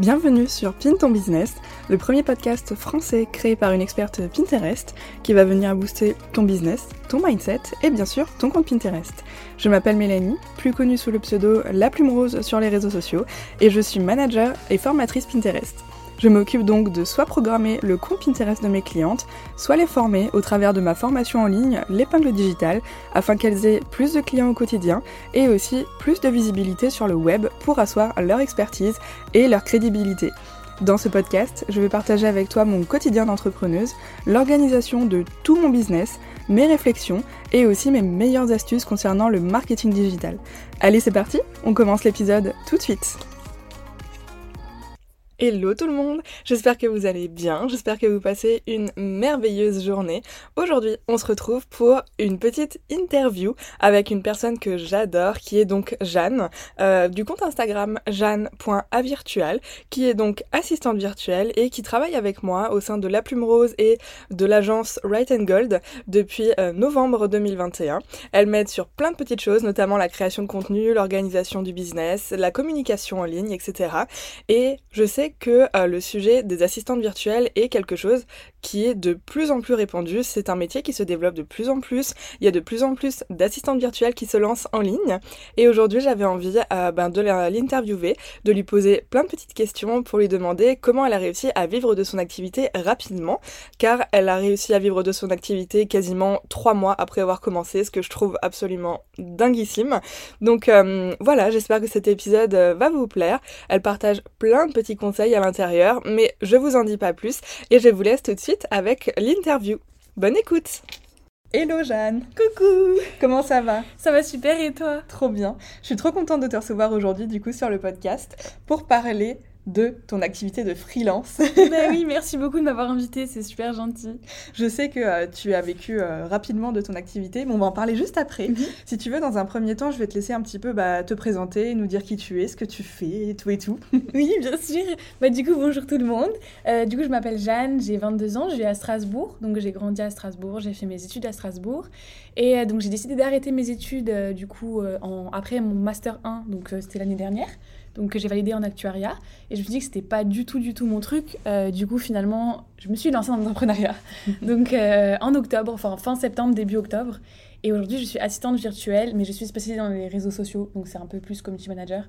Bienvenue sur Pin ton business, le premier podcast français créé par une experte Pinterest qui va venir booster ton business, ton mindset et bien sûr ton compte Pinterest. Je m'appelle Mélanie, plus connue sous le pseudo La Plume Rose sur les réseaux sociaux et je suis manager et formatrice Pinterest. Je m'occupe donc de soit programmer le compte Pinterest de mes clientes, soit les former au travers de ma formation en ligne, l'épingle digitale, afin qu'elles aient plus de clients au quotidien et aussi plus de visibilité sur le web pour asseoir leur expertise et leur crédibilité. Dans ce podcast, je vais partager avec toi mon quotidien d'entrepreneuse, l'organisation de tout mon business, mes réflexions et aussi mes meilleures astuces concernant le marketing digital. Allez, c'est parti, on commence l'épisode tout de suite. Hello tout le monde, j'espère que vous allez bien, j'espère que vous passez une merveilleuse journée. Aujourd'hui on se retrouve pour une petite interview avec une personne que j'adore qui est donc Jeanne euh, du compte Instagram jeanne.avirtual qui est donc assistante virtuelle et qui travaille avec moi au sein de La Plume Rose et de l'agence Right and Gold depuis euh, novembre 2021. Elle m'aide sur plein de petites choses, notamment la création de contenu, l'organisation du business, la communication en ligne, etc. Et je sais que euh, le sujet des assistantes virtuelles est quelque chose qui est de plus en plus répandu. C'est un métier qui se développe de plus en plus. Il y a de plus en plus d'assistantes virtuelles qui se lancent en ligne. Et aujourd'hui, j'avais envie euh, ben, de l'interviewer, de lui poser plein de petites questions pour lui demander comment elle a réussi à vivre de son activité rapidement, car elle a réussi à vivre de son activité quasiment trois mois après avoir commencé, ce que je trouve absolument dinguissime. Donc euh, voilà, j'espère que cet épisode va vous plaire. Elle partage plein de petits conseils à l'intérieur, mais je vous en dis pas plus et je vous laisse tout de suite avec l'interview. Bonne écoute. Hello Jeanne. Coucou. Comment ça va? Ça va super et toi? Trop bien. Je suis trop contente de te recevoir aujourd'hui du coup sur le podcast pour parler de ton activité de freelance. bah oui, merci beaucoup de m'avoir invité, c'est super gentil. Je sais que euh, tu as vécu euh, rapidement de ton activité, mais on va en parler juste après. Mhm. Si tu veux, dans un premier temps, je vais te laisser un petit peu bah, te présenter, nous dire qui tu es, ce que tu fais, et tout et tout. oui, bien sûr. Bah, du coup, bonjour tout le monde. Euh, du coup, je m'appelle Jeanne, j'ai 22 ans, je vis à Strasbourg, donc j'ai grandi à Strasbourg, j'ai fait mes études à Strasbourg. Et donc j'ai décidé d'arrêter mes études du coup en, après mon master 1, donc c'était l'année dernière donc que j'ai validé en actuariat. Et je me suis dit que c'était pas du tout, du tout mon truc. Euh, du coup, finalement, je me suis lancée dans l'entrepreneuriat. donc euh, en octobre, enfin fin septembre, début octobre. Et aujourd'hui, je suis assistante virtuelle, mais je suis spécialisée dans les réseaux sociaux, donc c'est un peu plus community manager.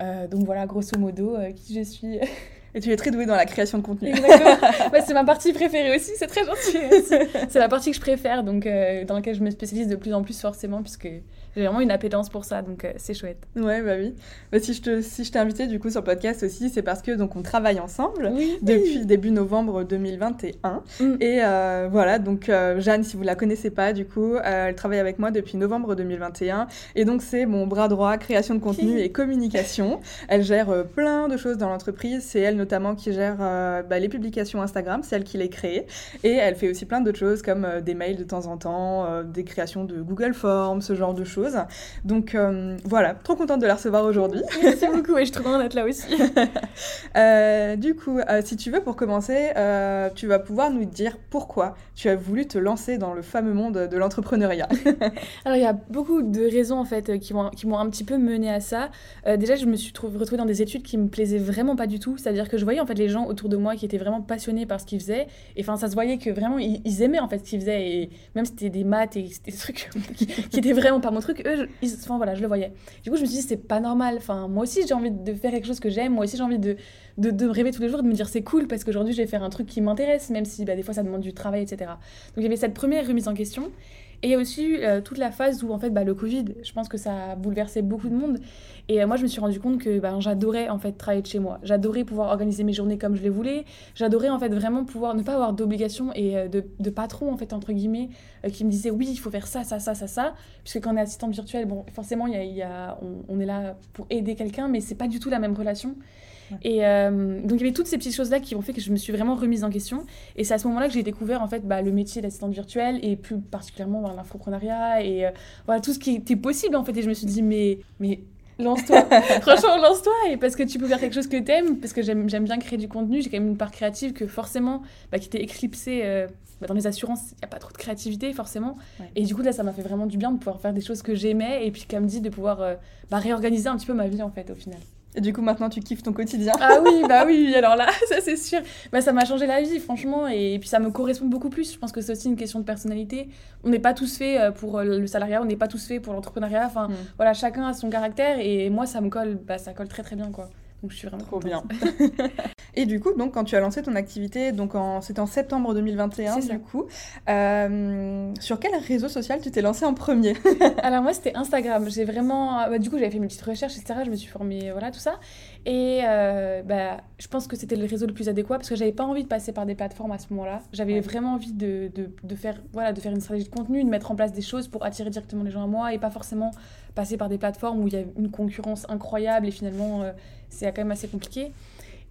Euh, donc voilà, grosso modo, qui je suis. Et tu es très douée dans la création de contenu. Exactement. c'est ma partie préférée aussi, c'est très gentil. C'est la partie que je préfère, donc dans laquelle je me spécialise de plus en plus forcément, puisque j'ai vraiment une appétence pour ça, donc euh, c'est chouette. Ouais, bah oui. Bah, si je te, si je t'ai invité du coup sur le podcast aussi, c'est parce que donc on travaille ensemble depuis début novembre 2021. Mm. Et euh, voilà, donc euh, Jeanne, si vous la connaissez pas, du coup, elle travaille avec moi depuis novembre 2021. Et donc c'est mon bras droit, création de contenu et communication. Elle gère plein de choses dans l'entreprise. C'est elle notamment qui gère bah, les publications Instagram, c'est elle qui les crée. Et elle fait aussi plein d'autres choses comme des mails de temps en temps, des créations de Google Forms, ce genre de choses. Donc euh, voilà, trop contente de la recevoir aujourd'hui. Merci beaucoup et je suis trop contente d'être là aussi. Euh, du coup, euh, si tu veux, pour commencer, tu vas pouvoir nous dire pourquoi tu as voulu te lancer dans le fameux monde de l'entrepreneuriat. Alors il y a beaucoup de raisons en fait qui m'ont un petit peu mené à ça. déjà, je me suis retrouvée dans des études qui me plaisaient vraiment pas du tout. C'est-à-dire que je voyais en fait les gens autour de moi qui étaient vraiment passionnés par ce qu'ils faisaient. Et enfin, ça se voyait que vraiment ils, aimaient en fait ce qu'ils faisaient. Et même c'était des maths et des trucs qui, qui étaient vraiment pas mon truc eux, enfin voilà, je le voyais. Du coup, je me suis dit, c'est pas normal. Enfin, moi aussi, j'ai envie de faire quelque chose que j'aime. Moi aussi, j'ai envie de, de, de, rêver tous les jours, de me dire, c'est cool parce qu'aujourd'hui, je vais faire un truc qui m'intéresse, même si bah, des fois, ça demande du travail, etc. Donc, il y avait cette première remise en question. Et il y a aussi euh, toute la phase où, en fait, bah, le Covid, je pense que ça a bouleversé beaucoup de monde. Et euh, moi, je me suis rendu compte que bah, j'adorais, en fait, travailler de chez moi. J'adorais pouvoir organiser mes journées comme je les voulais. J'adorais, en fait, vraiment pouvoir ne pas avoir d'obligation et euh, de, de, patron, en fait, entre guillemets, qui me disait, oui, il faut faire ça, ça, ça, ça, ça. Puisque quand on est assistante virtuelle, bon, forcément, y y a, on, on, est là pour aider quelqu'un, mais c'est pas du tout la même relation. Et euh, donc il y avait toutes ces petites choses-là qui ont fait que je me suis vraiment remise en question. Et c'est à ce moment-là que j'ai découvert en fait bah, le métier d'assistante virtuelle et plus particulièrement bah, l'infoprenariat et euh, voilà tout ce qui était possible en fait. Et je me suis dit mais mais lance-toi, franchement lance-toi et parce que tu peux faire quelque chose que t'aimes, parce que j'aime bien créer du contenu. J'ai quand même une part créative que forcément bah, qui était éclipsée. Euh, bah, dans les assurances, il n'y a pas trop de créativité forcément. Et du coup, là, ça m'a fait vraiment du bien de pouvoir faire des choses que j'aimais et puis, comme dit, de pouvoir bah, réorganiser un petit peu ma vie en fait au final. Et du coup, maintenant, tu kiffes ton quotidien. Ah oui, bah oui, alors là, ça c'est sûr. Bah, ça m'a changé la vie, franchement, et, puis ça me correspond beaucoup plus. Je pense que c'est aussi une question de personnalité. On n'est pas tous faits euh, pour le salariat, on n'est pas tous faits pour l'entrepreneuriat. Enfin, mm. voilà, chacun a son caractère, et moi, ça me colle, bah, ça colle très très bien, quoi. Donc je suis vraiment trop bien. et du coup, donc quand tu as lancé ton activité, donc en... c'était en septembre 2021 du coup, euh, sur quel réseau social tu t'es lancé en premier? Alors moi c'était Instagram. J'ai vraiment, bah, du coup j'avais fait mes petites recherches etc. Je me suis formée, voilà tout ça. Et euh, bah, je pense que c'était le réseau le plus adéquat parce que j'avais pas envie de passer par des plateformes à ce moment-là. J'avais vraiment envie de, de, de, faire, voilà, de faire une stratégie de contenu, de mettre en place des choses pour attirer directement les gens à moi et pas forcément passer par des plateformes où il y a une concurrence incroyable et finalement euh, c'est quand même assez compliqué.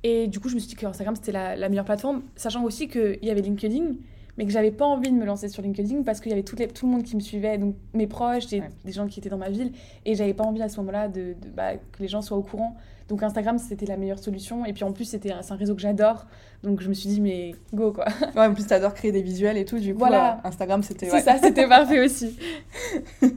Et du coup, je me suis dit que Instagram c'était la, la, meilleure plateforme, sachant aussi qu'il y avait LinkedIn, mais que j'avais pas envie de me lancer sur LinkedIn parce qu'il y avait tout, les, tout le monde qui me suivait, donc mes proches, des, des gens qui étaient dans ma ville, et j'avais pas envie à ce moment-là de, de bah, que les gens soient au courant. Donc Instagram, c'était la meilleure solution. Et puis en plus, c'était c'est un réseau que j'adore. Donc je me suis dit, mais go quoi. Ouais, en plus, t'adores créer des visuels et tout. Du coup, voilà. Euh, Instagram, c'était. C'est ça, c'était parfait aussi.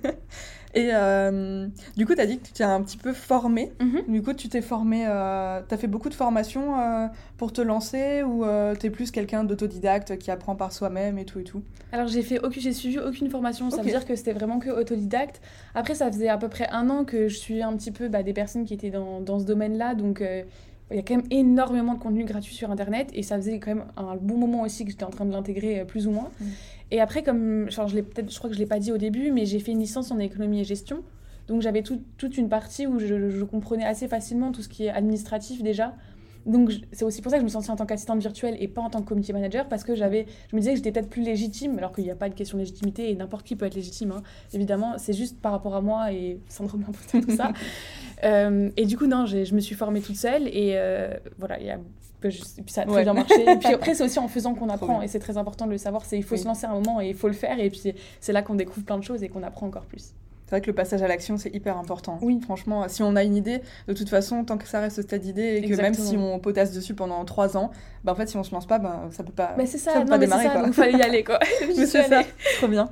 Et euh, du coup, tu as dit que tu t'es un petit peu formée. Mhm. Du coup, tu t'es formée, euh, tu as fait beaucoup de formations euh, pour te lancer ou tu es plus quelqu'un d'autodidacte qui apprend par soi-même et tout et tout? Alors, j'ai fait aucune, j'ai suivi aucune formation. Ça veut dire que c'était vraiment que autodidacte. Après, ça faisait à peu près un an que je suis un petit peu bah, des personnes qui étaient dans, dans ce domaine-là. Donc, il y a quand même énormément de contenu gratuit sur Internet et ça faisait quand même un bon moment aussi que j'étais en train de l'intégrer plus ou moins. Mhm. Et après, comme je, crois que je ne l'ai pas dit au début, mais j'ai fait une licence en économie et gestion. Donc j'avais toute une partie où je, comprenais assez facilement tout ce qui est administratif déjà. Donc c'est aussi pour ça que je me sentais en tant qu'assistante virtuelle et pas en tant que community manager parce que je me disais que j'étais peut-être plus légitime alors qu'il n'y a pas de question de légitimité et n'importe qui peut être légitime. Hein. Évidemment, c'est juste par rapport à moi et sans trop tout ça. euh, et du coup non, je me suis formée toute seule et euh, voilà, il y a et puis ça a très bien marché. Et puis après, c'est aussi en faisant qu'on apprend. Et c'est très important de le savoir. C'est il faut se lancer un moment et il faut le faire. Et puis c'est là qu'on découvre plein de choses et qu'on apprend encore plus. C'est vrai que le passage à l'action, c'est hyper important. Oui. Franchement, si on a une idée, de toute façon, tant que ça reste au stade d'idée et que même si on potasse dessus pendant trois ans, bah en fait, si on se lance pas, bah, ça peut pas, mais c'est ça, peut pas démarrer. Ça, donc fallait y aller, quoi. c'est ça, trop bien.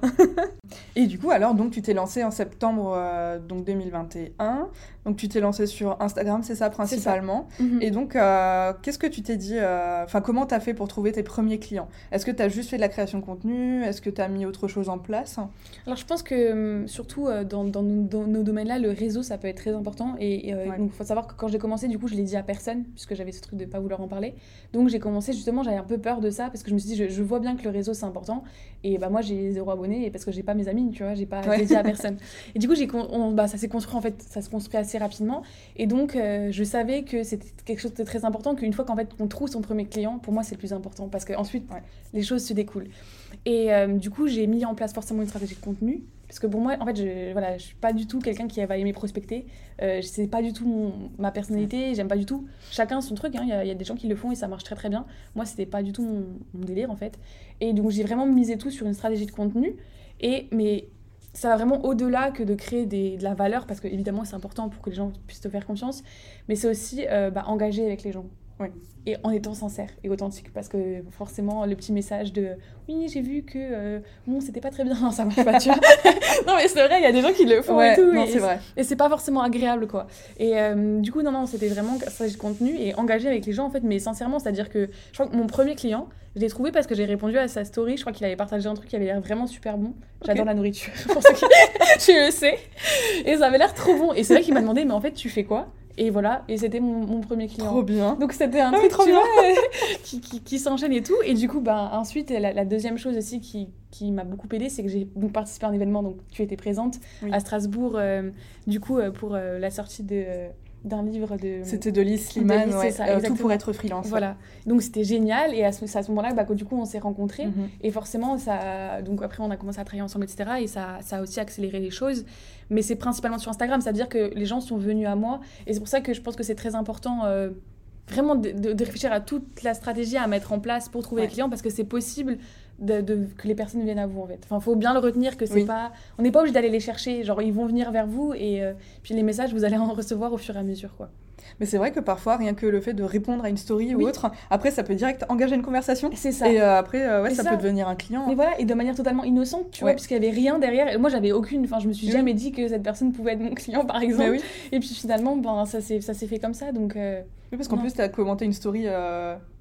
et du coup, alors, donc, tu t'es lancé en septembre euh, donc 2021. Donc, tu t'es lancé sur Instagram, c'est ça, principalement. Mhm. Et donc, euh, qu'est-ce que tu t'es dit euh, Enfin, comment tu as fait pour trouver tes premiers clients? Est-ce que tu as juste fait de la création de contenu? Est-ce que tu as mis autre chose en place? Alors, je pense que, hum, surtout, dans, dans, nos, domaines-là, le réseau, ça peut être très important. Et il faut savoir que quand j'ai commencé, du coup, je l'ai dit à personne, puisque j'avais ce truc de ne pas vouloir en parler. Donc, j'ai commencé justement, j'avais un peu peur de ça parce que je me suis dit, je, vois bien que le réseau c'est important et bah moi j'ai zéro abonné parce que j'ai pas mes amis, tu vois, j'ai pas dédié à personne. Et du coup, j'ai, bah, ça s'est construit en fait, ça se construit assez rapidement et donc euh, je savais que c'était quelque chose de très important, qu'une fois qu'en fait on trouve son premier client, pour moi c'est le plus important parce qu'ensuite ouais. les choses se découlent. Et euh, du coup, j'ai mis en place forcément une stratégie de contenu parce que pour moi, en fait, je, voilà, je suis pas du tout quelqu'un qui va aimer prospecter. Euh, c'est pas du tout ma personnalité. J'aime pas du tout. Chacun son truc. Hein. Il y, a des gens qui le font et ça marche très très bien. Moi, c'était pas du tout mon, délire en fait. Et donc, j'ai vraiment misé tout sur une stratégie de contenu. Et mais ça va vraiment au-delà que de créer des, de la valeur parce que évidemment c'est important pour que les gens puissent te faire confiance. Mais c'est aussi euh, bah, engager avec les gens. Et en étant sincère et authentique, parce que forcément, le petit message de oui, j'ai vu que euh, bon, c'était pas très bien, non, ça marche pas, tu vois. non, mais c'est vrai, il y a des gens qui le font et tout. Non, c'est vrai. Et c'est pas forcément agréable, quoi. Et euh, du coup, non, non, c'était vraiment ça de contenu et engagé avec les gens, en fait, mais sincèrement, c'est-à-dire que je crois que mon premier client, je l'ai trouvé parce que j'ai répondu à sa story. Je crois qu'il avait partagé un truc qui avait l'air vraiment super bon. J'adore la nourriture, pour ceux qui tu le sais. Et ça avait l'air trop bon. Et c'est vrai qu'il m'a demandé, mais en fait, tu fais quoi? Et voilà, et c'était mon, mon, premier client. Trop bien. Donc c'était un ah truc trop bien. qui, qui, qui s'enchaîne et tout. Et du coup, bah, ensuite, la, deuxième chose aussi qui, qui m'a beaucoup aidé, c'est que j'ai donc participé à un événement, donc tu étais présente à Strasbourg, euh, du coup, euh, pour euh, la sortie de d'un livre de. C'était de Lise Sliman, ouais. tout pour être freelance. Voilà. Donc c'était génial. Et à ce, à ce moment-là, bah, du coup, on s'est rencontrés. Mhm. Et forcément, ça. Donc après, on a commencé à travailler ensemble, etc. Et ça, ça a aussi accéléré les choses. Mais c'est principalement sur Instagram. C'est-à-dire que les gens sont venus à moi. Et c'est pour ça que je pense que c'est très important. Euh, vraiment de, de, réfléchir à toute la stratégie à mettre en place pour trouver les clients parce que c'est possible de, que les personnes viennent à vous en fait. Enfin, faut bien le retenir que c'est pas, on n'est pas obligé d'aller les chercher. Genre, ils vont venir vers vous et euh, puis les messages, vous allez en recevoir au fur et à mesure, quoi. Mais c'est vrai que parfois, rien que le fait de répondre à une story ou autre, après, ça peut direct engager une conversation. C'est ça. Et euh, après, euh, ouais, ça, ça- peut devenir un client. Mais voilà, et de manière totalement innocente, tu Ouais. vois, parce qu'il y avait rien derrière. Et moi, j'avais aucune. Enfin, je me suis Oui. jamais dit que cette personne pouvait être mon client, par exemple. Oui. Et puis finalement, ben, ça s'est ça fait comme ça. Donc, euh, Oui, parce qu'en plus, t'as commenté une story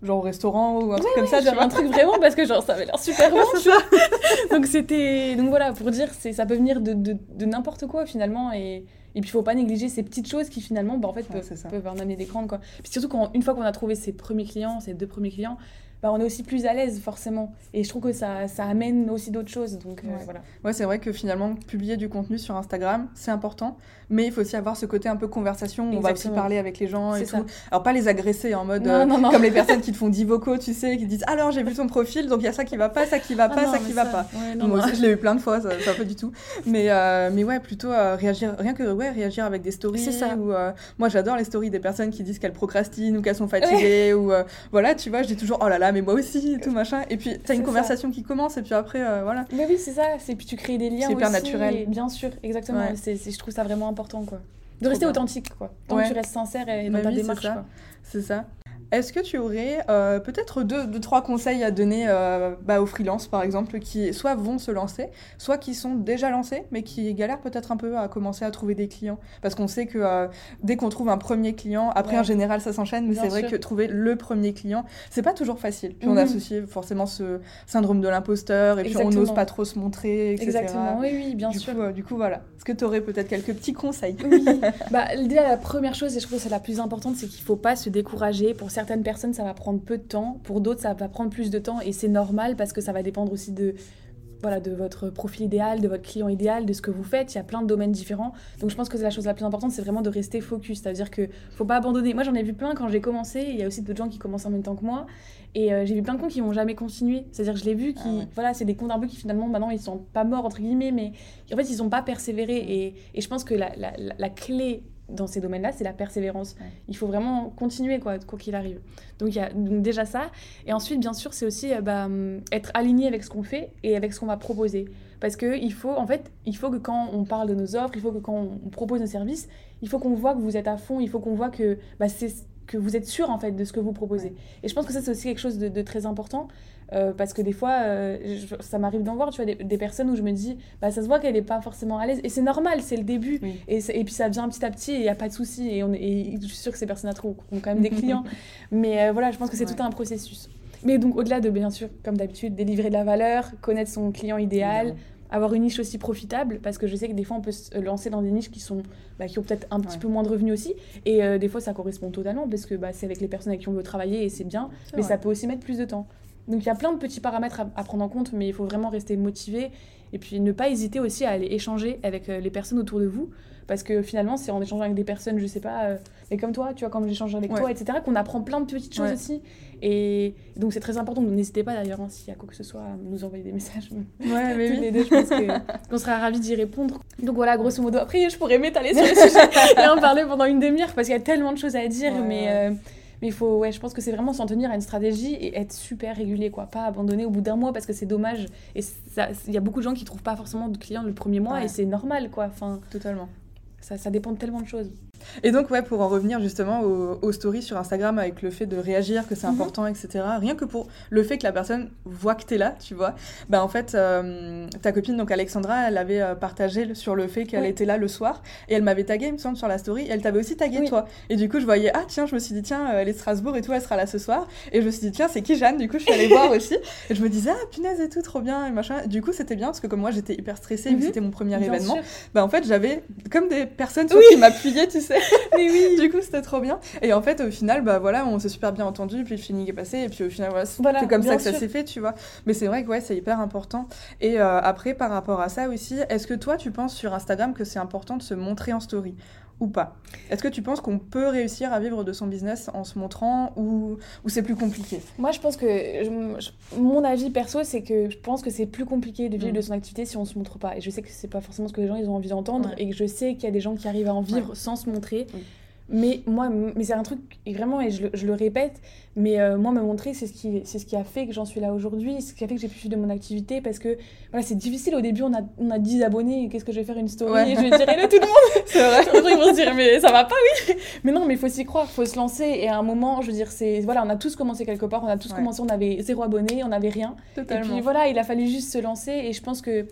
genre au restaurant ou un truc comme ça, tu j'avais vois. un truc vraiment parce que genre ça avait l'air super bon. c'est ça. Donc c'était donc voilà pour dire c'est ça peut venir de, de, de n'importe quoi finalement et et puis il faut pas négliger ces petites choses qui finalement bah, en fait peuvent en amener des grandes quoi. Puis surtout quand une fois qu'on a trouvé ses premiers clients, ses deux premiers clients, bah, on est aussi plus à l'aise forcément et je trouve que ça, ça amène aussi d'autres choses donc euh, Ouais. voilà. Ouais, c'est vrai que finalement, publier du contenu sur Instagram, c'est important. Mais il faut aussi avoir ce côté un peu conversation où on va aussi parler avec les gens et tout. Alors, pas les agresser en mode Non, euh, non, non. comme les personnes qui te font 10 vocaux, tu sais, qui disent Alors, j'ai vu ton profil, donc il y a ça qui va pas, ça qui va Ah pas, ça qui va pas. ouais, Moi aussi, je l'ai eu plein de fois, ça, ça pas du tout. Mais, euh, mais ouais, plutôt réagir, rien que ouais, réagir avec des stories. C'est ça. Ou, moi, j'adore les stories des personnes qui disent qu'elles procrastinent ou qu'elles sont fatiguées. Ou voilà, tu vois, je dis toujours Oh là là, mais moi aussi, et tout machin. Et puis, t'as une ça. conversation qui commence, et puis après, euh, voilà. Mais oui, c'est ça, c'est puis tu crées des liens C'est hyper aussi, naturel. et bien sûr, exactement. Ouais. C'est, je trouve ça vraiment important quoi. De Trop rester bien. authentique quoi. Tant Ouais. que tu restes sincère et dans Bah ta démarche. C'est ça. Est-ce que tu aurais euh, peut-être deux, deux, trois conseils à donner euh, bah, aux freelances, par exemple, qui soit vont se lancer, soit qui sont déjà lancés, mais qui galèrent peut-être un peu à commencer à trouver des clients? Parce qu'on sait que euh, dès qu'on trouve un premier client, après Ouais. en général ça s'enchaîne, mais c'est vrai que trouver le premier client, c'est pas toujours facile. Puis on Mhm. associe forcément ce syndrome de l'imposteur, et puis on n'ose pas trop se montrer, etc. Exactement, oui, oui, bien du sûr. Coup, du coup, voilà. Est-ce que tu aurais peut-être quelques petits conseils? Oui, bah, déjà la première chose, et je trouve que c'est la plus importante, c'est qu'il faut pas se décourager. Pour certaines personnes, ça va prendre peu de temps, pour d'autres, ça va prendre plus de temps, et c'est normal parce que ça va dépendre aussi de, voilà, de votre profil idéal, de votre client idéal, de ce que vous faites. Il y a plein de domaines différents. Donc je pense que c'est la chose la plus importante, c'est vraiment de rester focus. C'est-à-dire que faut pas abandonner. Moi, j'en ai vu plein quand j'ai commencé. Il y a aussi d'autres gens qui commencent en même temps que moi. Et euh, j'ai vu plein de comptes qui n'ont jamais continué. C'est-à-dire que je l'ai vu, qui, Ah ouais. voilà, c'est des comptes un peu qui finalement, maintenant, ils sont pas morts, entre guillemets, mais en fait, ils n'ont pas persévéré. Et, et je pense que la, la, la- la clé dans ces domaines-là, c'est la persévérance. Ouais. Il faut vraiment continuer, quoi, quoi qu'il arrive. Donc, il y a donc déjà ça. Et ensuite, bien sûr, c'est aussi euh, bah, hum, être aligné avec ce qu'on fait et avec ce qu'on va proposer. Parce que il faut, en fait, il faut que quand on parle de nos offres, il faut que quand on propose nos services, il faut qu'on voit que vous êtes à fond, il faut qu'on voit que bah, c'est que vous êtes sûr en fait de ce que vous proposez. Et je pense que ça c'est aussi quelque chose de, de très important euh, parce que des fois euh, je- ça m'arrive d'en voir tu vois des, des personnes où je me dis bah ça se voit qu'elle n'est pas forcément à l'aise. Et c'est normal c'est le début. Oui. et, et puis ça vient petit à petit et il n'y a pas de souci. Et, on et je suis sûre que ces personnes-là ont quand même des clients. Mais euh, voilà je pense que c'est Ouais. tout un processus. Mais donc au-delà de bien sûr comme d'habitude délivrer de la valeur connaître son client idéal avoir une niche aussi profitable parce que je sais que des fois on peut se lancer dans des niches qui sont bah, qui ont peut-être un petit Ouais. peu moins de revenus aussi. Et des fois ça correspond totalement parce que bah, c'est avec les personnes avec qui on veut travailler et c'est bien. Mais vrai. ça peut aussi mettre plus de temps donc il y a plein de petits paramètres à, à prendre en compte mais il faut vraiment rester motivé et puis ne pas hésiter aussi à aller échanger avec euh, les personnes autour de vous parce que finalement c'est en échangeant avec des personnes je sais pas euh, mais comme toi tu vois comme j'échange avec Ouais. toi etc qu'on apprend plein de petites choses Ouais. aussi et donc c'est très important donc n'hésitez pas d'ailleurs hein, s'il y a quoi que ce soit à nous envoyer des messages Ouais, mais oui. les deux, je pense qu'on sera ravis d'y répondre. Donc voilà, grosso modo. Après, je pourrais m'étaler sur le sujet et en parler pendant une demi-heure parce qu'il y a tellement de choses à dire. Ouais, mais euh, mais il faut, ouais, je pense que c'est vraiment s'en tenir à une stratégie et être super régulier, quoi. Pas abandonner au bout d'un mois parce que c'est dommage. Et il y a beaucoup de gens qui trouvent pas forcément de clients le premier mois Ouais. et c'est normal, quoi. Enfin, Totalement. ça, ça dépend de tellement de choses. Et donc, ouais, pour en revenir justement aux, aux stories sur Instagram avec le fait de réagir, que c'est Mhm. important, etc. Rien que pour le fait que la personne voit que t'es là, tu vois. Bah, en fait, euh, ta copine, donc Alexandra, elle avait euh, partagé sur le fait qu'elle Oui. était là le soir. Et elle m'avait tagué, il me semble, sur la story. Et elle t'avait aussi tagué, Oui. toi. Et du coup, je voyais, ah, tiens, je me suis dit, tiens, elle est de Strasbourg et tout, elle sera là ce soir. Et je me suis dit, tiens, c'est qui Jeanne? Du coup, je suis allée voir aussi. Et je me disais, ah, punaise et tout, trop bien, et machin. Du coup, c'était bien parce que comme moi, j'étais hyper stressée, Mhm. c'était mon premier Bien événement. sûr. Bah, en fait, j'avais comme des personnes sur Oui. qui m'appuyaient, tu sais. Mais oui. Du coup, c'était trop bien. Et en fait, au final, bah voilà, on s'est super bien entendu, puis le feeling est passé, et puis au final, voilà, c'est Voilà, comme ça que ça s'est fait, tu vois. Mais c'est vrai que ouais, c'est hyper important. Et euh, après, par rapport à ça aussi, est-ce que toi, tu penses sur Instagram que c'est important de se montrer en story? Ou pas Est-ce que tu penses qu'on peut réussir à vivre de son business en se montrant ou, ou c'est plus compliqué? Moi, je pense que je- je- mon avis perso, c'est que je pense que c'est plus compliqué de vivre Mm. de son activité si on se montre pas. Et je sais que c'est pas forcément ce que les gens ils ont envie d'entendre Ouais. et que je sais qu'il y a des gens qui arrivent à en vivre sans se montrer. Oui. Mais moi, mais c'est un truc, et vraiment, et je le, je le répète, mais euh, moi, me montrer, c'est ce, qui, c'est ce qui a fait que j'en suis là aujourd'hui, ce qui a fait que j'ai pu suivre de mon activité, parce que voilà, c'est difficile. Au début, on a, on a 10 abonnés, qu'est-ce que je vais faire une story Ouais. et je vais dire hello tout le monde C'est vrai. Ils vont se dire, mais ça va pas, oui Mais non, mais il faut s'y croire, il faut se lancer, et à un moment, je veux dire, c'est. Voilà, on a tous commencé quelque part, on a tous Ouais. commencé, on avait zéro abonné, on n'avait rien. Et puis voilà, il a fallu juste se lancer et je pense que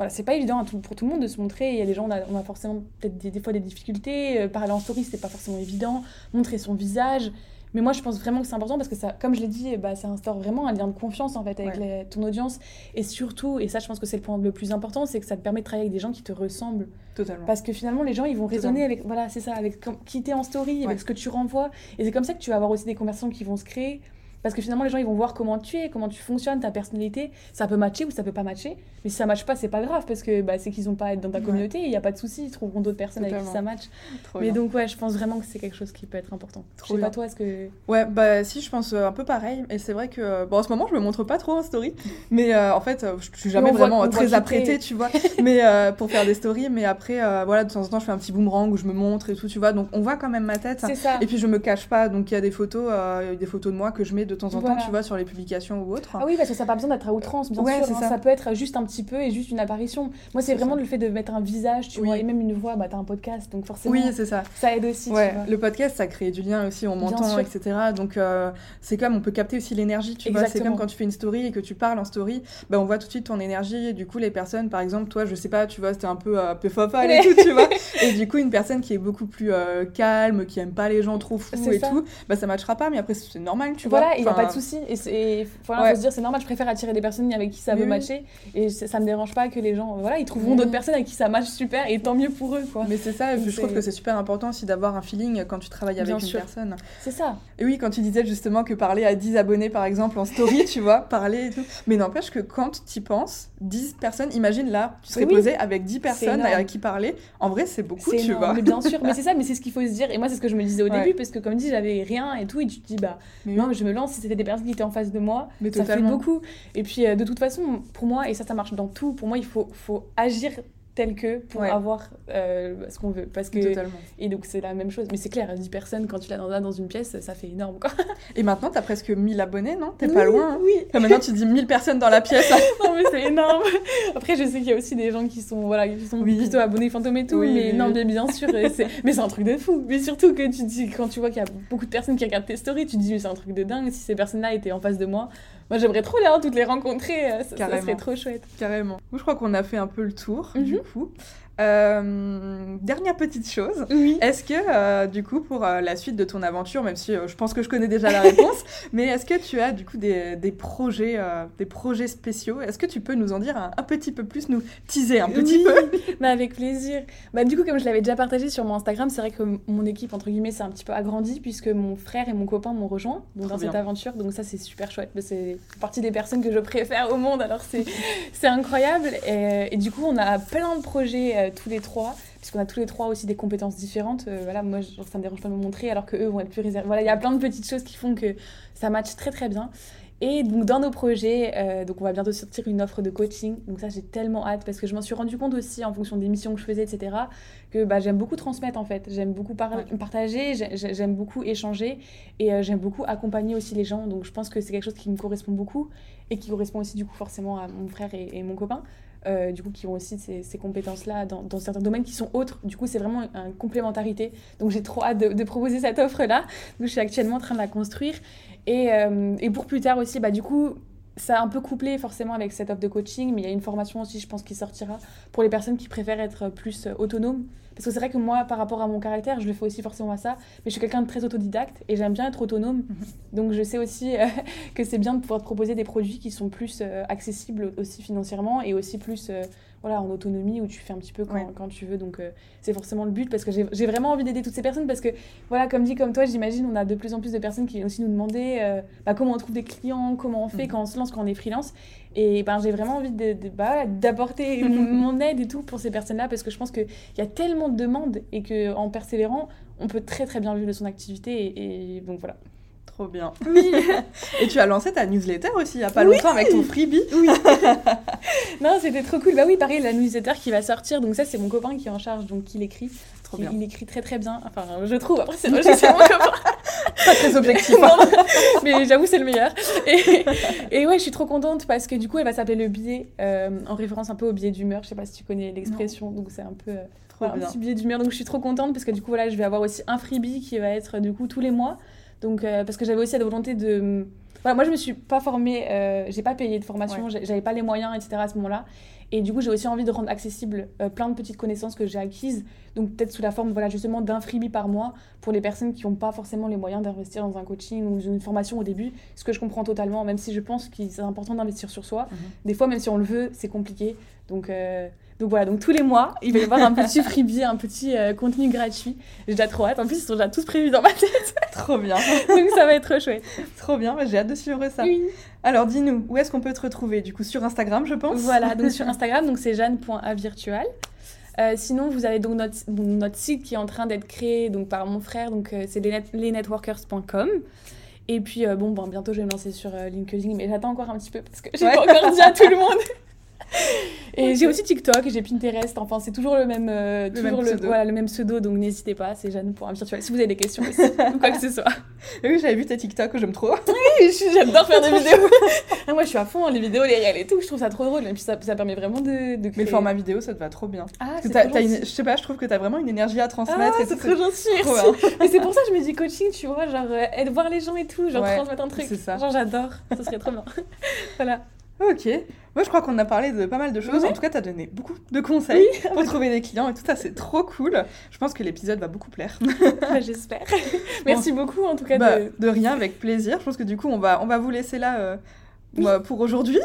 voilà, c'est pas évident tout- pour tout le monde de se montrer. Il y a des gens, on a, on a forcément peut-être des, des fois des difficultés. Euh, parler en story, c'est pas forcément évident. Montrer son visage. Mais moi, je pense vraiment que c'est important parce que ça, comme je l'ai dit, bah, ça instaure vraiment un lien de confiance en fait avec les- ton audience. Et surtout, et ça, je pense que c'est le point le plus important, c'est que ça te permet de travailler avec des gens qui te ressemblent. Totalement. Parce que finalement, les gens, ils vont raisonner avec, voilà, c'est ça, avec com- qui t'es en story, Ouais. avec ce que tu renvoies. Et c'est comme ça que tu vas avoir aussi des conversations qui vont se créer. Parce que finalement, les gens, ils vont voir comment tu es, comment tu fonctionnes, ta personnalité. Ça peut matcher ou ça peut pas matcher. Mais si ça matche pas, c'est pas grave parce que bah, c'est qu'ils ont pas à être dans ta Ouais. communauté. Il y a pas de souci, ils trouveront d'autres personnes avec qui ça match. Trop Mais bien. donc, ouais, je pense vraiment que c'est quelque chose qui peut être important. Trop je sais pas toi, est-ce que. Ouais, bah si, je pense euh, un peu pareil. Et c'est vrai que, euh, bon, en ce moment, je me montre pas trop en story. Mais euh, en fait, je suis jamais vraiment voit très apprêtée, tu vois. mais euh, pour faire des stories. Mais après, euh, voilà, de temps en temps, je fais un petit boomerang où je me montre et tout, tu vois. Donc on voit quand même ma tête. C'est ça. Et puis je me cache pas. Donc il y a des photos, des photos de moi que je mets de temps en Voilà. temps, tu vois, sur les publications ou autres. Ah oui, parce que ça n'a pas besoin d'être à outrance, bien Ouais, sûr. hein. ça. ça. peut être juste un petit peu et juste une apparition. Moi, c'est vraiment ça. le fait de mettre un visage, tu Oui. vois, et même une voix. Bah, t'as un podcast, donc forcément, Oui, c'est ça. ça aide aussi, Ouais, tu vois. le podcast, ça crée du lien aussi, on m'entend, etc. Donc, euh, c'est comme, on peut capter aussi l'énergie, tu vois. C'est comme quand tu fais une story et que tu parles en story, bah, on voit tout de suite ton énergie. Et du coup, les personnes, par exemple, toi, je sais pas, tu vois, c'était un peu, euh, et tout, tu vois. Et du coup, une personne qui est beaucoup plus euh, calme, qui aime pas les gens trop fous et ça. tout, bah, ça matchera pas, mais après, c'est normal, tu vois. Voilà, il n'y a pas de souci. Et, voilà, Ouais. faut se dire, c'est normal, je préfère attirer des personnes avec qui ça Mais veut oui. matcher. Et ça me dérange pas que les gens, voilà, ils trouveront d'autres personnes avec qui ça match super, et tant mieux pour eux, quoi. Mais c'est ça, je trouve que c'est super important aussi d'avoir un feeling quand tu travailles avec Bien une sûr. personne. C'est ça. Et oui, quand tu disais justement que parler à 10 abonnés, par exemple, en story, tu vois, parler et tout. Mais n'empêche que quand tu y penses, 10 personnes, imagine là, tu serais Oui. posé avec 10 personnes avec qui parler. En vrai, c'est beaucoup, tu vois. Mais bien sûr, mais c'est ça, mais c'est ce qu'il faut se dire. Et moi, c'est ce que je me disais au Ouais. début, parce que comme dit, j'avais rien et tout, et tu te dis, bah, Mais non, mais je me lance si c'était des personnes qui étaient en face de moi. mais ça fait totalement. beaucoup. Et puis, euh, de toute façon, pour moi, et ça, ça marche dans tout, pour moi, il faut, faut agir tel que pour Ouais. avoir euh, ce qu'on veut. Parce que... Totalement. Et donc, c'est la même chose. Mais c'est clair, 10 personnes, quand tu l'as dans, dans une pièce, ça fait énorme, quoi. Et maintenant, t'as presque 1000 abonnés, non? T'es Oui, pas loin. hein Oui, Enfin, maintenant, tu dis 1000 personnes dans la pièce. non mais c'est énorme. Après je sais qu'il y a aussi des gens qui sont voilà qui sont Oui. plutôt abonnés fantômes et tout, Oui, mais non mais bien sûr euh, c'est mais c'est un truc de fou. Mais surtout que tu dis quand tu vois qu'il y a beaucoup de personnes qui regardent tes stories, tu te dis mais c'est un truc de dingue si ces personnes-là étaient en face de moi. Moi j'aimerais trop les hein, toutes les rencontrer, euh, ça, ça serait trop chouette. Carrément. Je crois qu'on a fait un peu le tour, du Mhm. coup. Euh, dernière petite chose. Oui. Est-ce que, euh, du coup, pour euh, la suite de ton aventure, même si je pense que je connais déjà la réponse, mais est-ce que tu as, du coup, des, des projets, des projets spéciaux? Est-ce que tu peux nous en dire un, un petit peu plus, nous teaser un petit Oui, peu? Bah avec plaisir. Bah du coup comme je l'avais déjà partagé sur mon Instagram, c'est vrai que mon équipe entre guillemets s'est un petit peu agrandie puisque mon frère et mon copain m'ont rejoint donc, dans cette aventure. Donc ça c'est super chouette. Bah, C'est partie des personnes que je préfère au monde alors c'est c'est incroyable. Et, et du coup on a plein de projets tous les trois puisqu'on a tous les trois aussi des compétences différentes. Euh, voilà moi je- ça me dérange pas de me montrer alors que eux vont être plus réservés. Voilà il y a plein de petites choses qui font que ça matche très très bien. Et donc dans nos projets, euh, donc on va bientôt sortir une offre de coaching. Donc ça j'ai tellement hâte parce que je m'en suis rendu compte aussi en fonction des missions que je faisais, etc. Que bah, j'aime beaucoup transmettre en fait. J'aime beaucoup par- Ouais. partager, j'ai- j'ai- j'aime beaucoup échanger et euh, j'aime beaucoup accompagner aussi les gens. Donc je pense que c'est quelque chose qui me correspond beaucoup et qui correspond aussi du coup forcément à mon frère et, et mon copain. Euh, du coup qui ont aussi ces, ces compétences-là dans, certains domaines qui sont autres. Du coup c'est vraiment une complémentarité. Donc j'ai trop hâte de, de proposer cette offre-là. Donc je suis actuellement en train de la construire. Et, euh, et pour plus tard aussi, bah, du coup, ça a un peu couplé forcément avec cette offre de coaching, mais il y a une formation aussi, je pense, qui sortira pour les personnes qui préfèrent être plus euh, autonomes. Parce que c'est vrai que moi, par rapport à mon caractère, je le fais aussi forcément à ça, mais je suis quelqu'un de très autodidacte et j'aime bien être autonome. Donc je sais aussi euh, que c'est bien de pouvoir te proposer des produits qui sont plus euh, accessibles aussi financièrement et aussi plus voilà, en autonomie où tu fais un petit peu quand, Ouais. quand tu veux. Donc euh, c'est forcément le but parce que j'ai vraiment envie d'aider toutes ces personnes parce que voilà, comme dit, comme toi, j'imagine, on a de plus en plus de personnes qui viennent aussi nous demander euh, bah, comment on trouve des clients, comment on fait Mhm. quand on se lance, quand on est freelance. Et ben, j'ai vraiment envie de- de- bah, d'apporter mon, mon aide et tout pour ces personnes-là parce que je pense qu'il y a tellement de demandes et qu'en persévérant, on peut très très bien vivre de son activité. Et, et donc voilà. Trop bien. Et tu as lancé ta newsletter aussi, il y a pas longtemps, avec ton freebie. Non, c'était trop cool. Bah oui, pareil, la newsletter qui va sortir. Donc ça, c'est mon copain qui est en charge, donc qui l'écrit. Trop bien. il écrit très très bien. Enfin, je trouve. Après, c'est je sais mon copain. Pas très objectif. Non, hein. mais j'avoue, c'est le meilleur. Et, et ouais, je suis trop contente parce que du coup, elle va s'appeler le billet, euh, en référence un peu au billet d'humeur. Je sais pas si tu connais l'expression, donc c'est un peu euh, Trop voilà, un petit billet d'humeur. Donc je suis trop contente parce que du coup, voilà, je vais avoir aussi un freebie qui va être du coup tous les mois. Donc, euh, parce que j'avais aussi la volonté de. Voilà, moi, je me suis pas formée, euh, j'ai pas payé de formation, j'ai- j'avais pas les moyens, etc. à ce moment-là. Et du coup, j'ai aussi envie de rendre accessible euh, plein de petites connaissances que j'ai acquises. Donc, peut-être sous la forme, voilà, justement, d'un freebie par mois pour les personnes qui n'ont pas forcément les moyens d'investir dans un coaching ou une formation au début. Ce que je comprends totalement, même si je pense que c'est important d'investir sur soi. Mhm. Des fois, même si on le veut, c'est compliqué. Donc, euh, donc voilà, donc tous les mois, il va y avoir un petit freebie, un petit euh, contenu gratuit. J'ai déjà trop hâte. En plus, ils sont déjà tous prévus dans ma tête. Trop bien. donc ça va être chouette. Trop bien. J'ai hâte de suivre ça. Oui. Alors, dis-nous, où est-ce qu'on peut te retrouver? Du coup, sur Instagram, je pense. Voilà, donc sur Instagram, donc c'est jeanne.avirtual. Euh, sinon, vous avez donc notre, notre site qui est en train d'être créé donc, par mon frère, donc euh, c'est lesnet- lesnetworkers.com. Et puis, euh, bon, bon, bientôt je vais me lancer sur LinkedIn, mais j'attends encore un petit peu parce que j'ai Ouais. pas encore dit à tout le monde. Et j'ai aussi TikTok, j'ai Pinterest, enfin c'est toujours le même, euh, Le toujours même le, pseudo. voilà, le même pseudo, donc n'hésitez pas, c'est jeanne.avirtual. Si vous avez des questions aussi, ou quoi que ce soit. Oui, j'avais vu tes TikTok, j'aime trop. J'adore faire des vidéos. Ah, moi je suis à fond, les vidéos, les réels et tout, je trouve ça trop drôle. Et puis ça, ça permet vraiment de, de créer. Mais le format vidéo, ça te va trop bien. Ah, c'est. Je sais pas, je trouve que t'as vraiment une énergie à transmettre. Ah, et c'est trop gentil. Mais c'est pour ça que je me dis coaching, tu vois, genre euh, voir les gens et tout, genre Ouais, transmettre un truc. c'est ça. Genre j'adore, ce serait trop bien. voilà. Ok. Moi, je crois qu'on a parlé de pas mal de choses. En tout cas, t'as donné beaucoup de conseils pour trouver des clients et tout ça, c'est trop cool. Je pense que l'épisode va beaucoup plaire. Bah, J'espère. Merci beaucoup en tout cas Bah, de. de rien, avec plaisir. Je pense que du coup, on va, on va vous laisser là euh, pour aujourd'hui.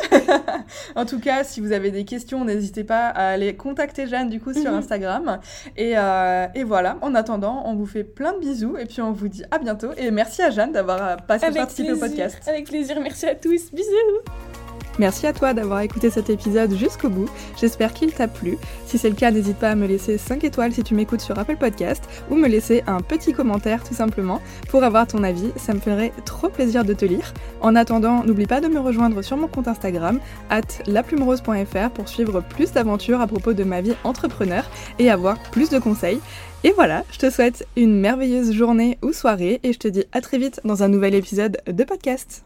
en tout cas, si vous avez des questions, n'hésitez pas à aller contacter Jeanne du coup sur Mhm. Instagram. Et, euh, et voilà, en attendant, on vous fait plein de bisous et puis on vous dit à bientôt. Et merci à Jeanne d'avoir euh, passé Avec participé au podcast. avec plaisir, merci à tous, bisous Merci à toi d'avoir écouté cet épisode jusqu'au bout. J'espère qu'il t'a plu. Si c'est le cas, n'hésite pas à me laisser 5 étoiles si tu m'écoutes sur Apple Podcast ou me laisser un petit commentaire tout simplement pour avoir ton avis. Ça me ferait trop plaisir de te lire. En attendant, n'oublie pas de me rejoindre sur mon compte Instagram, at laplumerose.fr pour suivre plus d'aventures à propos de ma vie entrepreneur et avoir plus de conseils. Et voilà, je te souhaite une merveilleuse journée ou soirée et je te dis à très vite dans un nouvel épisode de podcast.